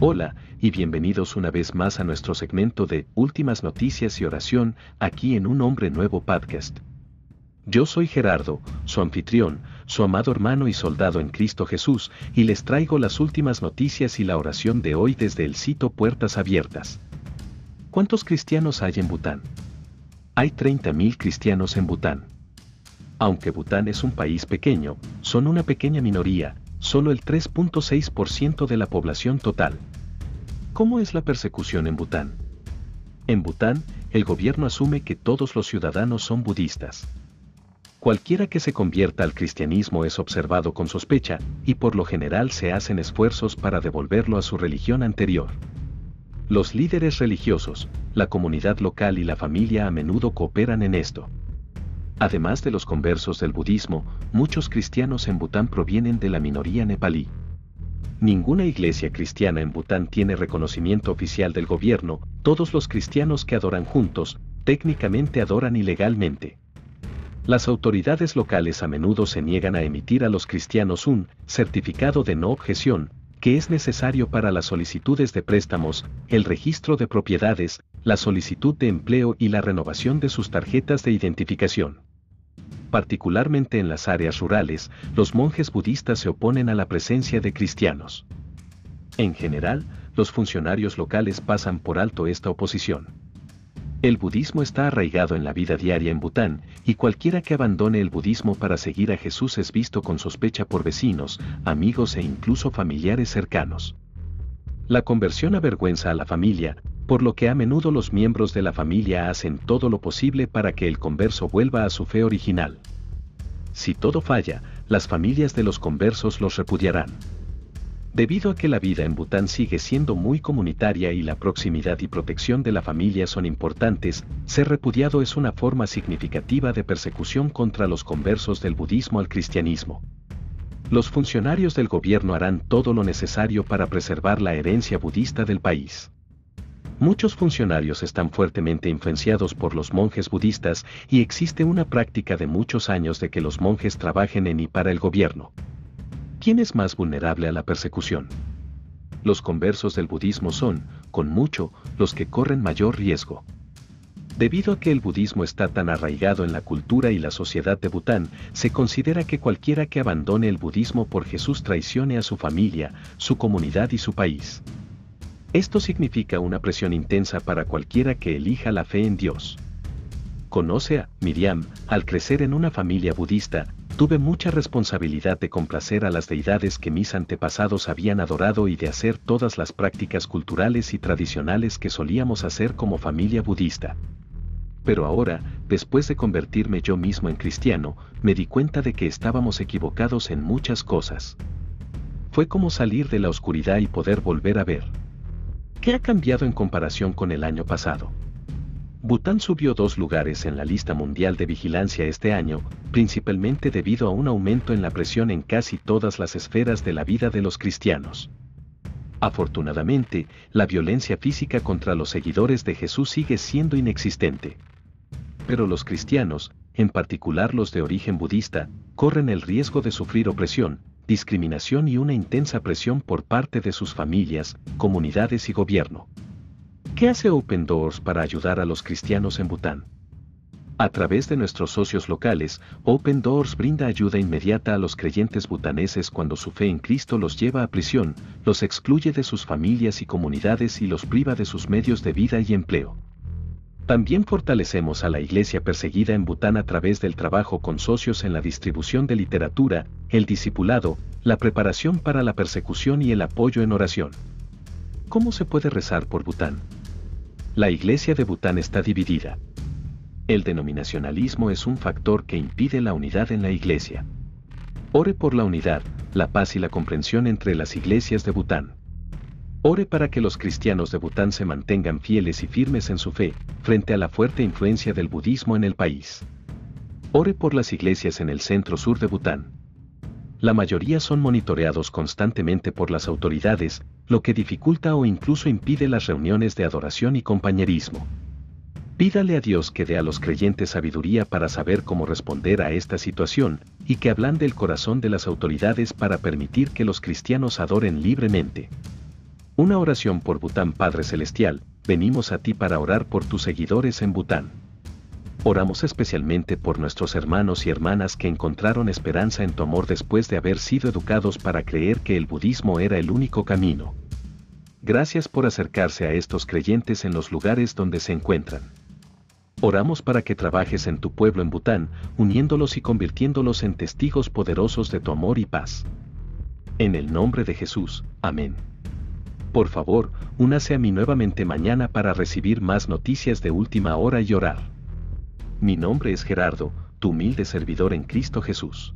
Hola, y bienvenidos una vez más a nuestro segmento de Últimas Noticias y Oración, aquí en Un Hombre Nuevo Podcast. Yo soy Gerardo, su anfitrión, su amado hermano y soldado en Cristo Jesús, y les traigo las últimas noticias y la oración de hoy desde el sitio Puertas Abiertas. ¿Cuántos cristianos hay en Bután? Hay 30.000 cristianos en Bután. Aunque Bután es un país pequeño, son una pequeña minoría, solo el 3.6% de la población total. ¿Cómo es la persecución en Bután? En Bután, el gobierno asume que todos los ciudadanos son budistas. Cualquiera que se convierta al cristianismo es observado con sospecha, y por lo general se hacen esfuerzos para devolverlo a su religión anterior. Los líderes religiosos, la comunidad local y la familia a menudo cooperan en esto. Además de los conversos del budismo, muchos cristianos en Bután provienen de la minoría nepalí. Ninguna iglesia cristiana en Bután tiene reconocimiento oficial del gobierno, todos los cristianos que adoran juntos, técnicamente adoran ilegalmente. Las autoridades locales a menudo se niegan a emitir a los cristianos un certificado de no objeción, que es necesario para las solicitudes de préstamos, el registro de propiedades, la solicitud de empleo y la renovación de sus tarjetas de identificación particularmente en las áreas rurales, los monjes budistas se oponen a la presencia de cristianos. En general, los funcionarios locales pasan por alto esta oposición. El budismo está arraigado en la vida diaria en Bután, y cualquiera que abandone el budismo para seguir a Jesús es visto con sospecha por vecinos, amigos e incluso familiares cercanos. La conversión avergüenza a la familia, por lo que a menudo los miembros de la familia hacen todo lo posible para que el converso vuelva a su fe original. Si todo falla, las familias de los conversos los repudiarán. Debido a que la vida en Bután sigue siendo muy comunitaria y la proximidad y protección de la familia son importantes, ser repudiado es una forma significativa de persecución contra los conversos del budismo al cristianismo. Los funcionarios del gobierno harán todo lo necesario para preservar la herencia budista del país. Muchos funcionarios están fuertemente influenciados por los monjes budistas y existe una práctica de muchos años de que los monjes trabajen en y para el gobierno. ¿Quién es más vulnerable a la persecución? Los conversos del budismo son, con mucho, los que corren mayor riesgo. Debido a que el budismo está tan arraigado en la cultura y la sociedad de Bután, se considera que cualquiera que abandone el budismo por Jesús traicione a su familia, su comunidad y su país. Esto significa una presión intensa para cualquiera que elija la fe en Dios. Conoce a Miriam, al crecer en una familia budista, tuve mucha responsabilidad de complacer a las deidades que mis antepasados habían adorado y de hacer todas las prácticas culturales y tradicionales que solíamos hacer como familia budista. Pero ahora, después de convertirme yo mismo en cristiano, me di cuenta de que estábamos equivocados en muchas cosas. Fue como salir de la oscuridad y poder volver a ver. ¿Qué ha cambiado en comparación con el año pasado? Bután subió dos lugares en la lista mundial de vigilancia este año, principalmente debido a un aumento en la presión en casi todas las esferas de la vida de los cristianos. Afortunadamente, la violencia física contra los seguidores de Jesús sigue siendo inexistente. Pero los cristianos, en particular los de origen budista, corren el riesgo de sufrir opresión, discriminación y una intensa presión por parte de sus familias, comunidades y gobierno. ¿Qué hace Open Doors para ayudar a los cristianos en Bután? A través de nuestros socios locales, Open Doors brinda ayuda inmediata a los creyentes butaneses cuando su fe en Cristo los lleva a prisión, los excluye de sus familias y comunidades y los priva de sus medios de vida y empleo. También fortalecemos a la iglesia perseguida en Bután a través del trabajo con socios en la distribución de literatura, el discipulado, la preparación para la persecución y el apoyo en oración. ¿Cómo se puede rezar por Bután? La iglesia de Bután está dividida. El denominacionalismo es un factor que impide la unidad en la iglesia. Ore por la unidad, la paz y la comprensión entre las iglesias de Bután. Ore para que los cristianos de Bután se mantengan fieles y firmes en su fe, frente a la fuerte influencia del budismo en el país. Ore por las iglesias en el centro sur de Bután. La mayoría son monitoreados constantemente por las autoridades, lo que dificulta o incluso impide las reuniones de adoración y compañerismo. Pídale a Dios que dé a los creyentes sabiduría para saber cómo responder a esta situación, y que ablande el corazón de las autoridades para permitir que los cristianos adoren libremente. Una oración por Bután Padre Celestial, venimos a ti para orar por tus seguidores en Bután. Oramos especialmente por nuestros hermanos y hermanas que encontraron esperanza en tu amor después de haber sido educados para creer que el budismo era el único camino. Gracias por acercarse a estos creyentes en los lugares donde se encuentran. Oramos para que trabajes en tu pueblo en Bután, uniéndolos y convirtiéndolos en testigos poderosos de tu amor y paz. En el nombre de Jesús, amén. Por favor, únase a mí nuevamente mañana para recibir más noticias de última hora y orar. Mi nombre es Gerardo, tu humilde servidor en Cristo Jesús.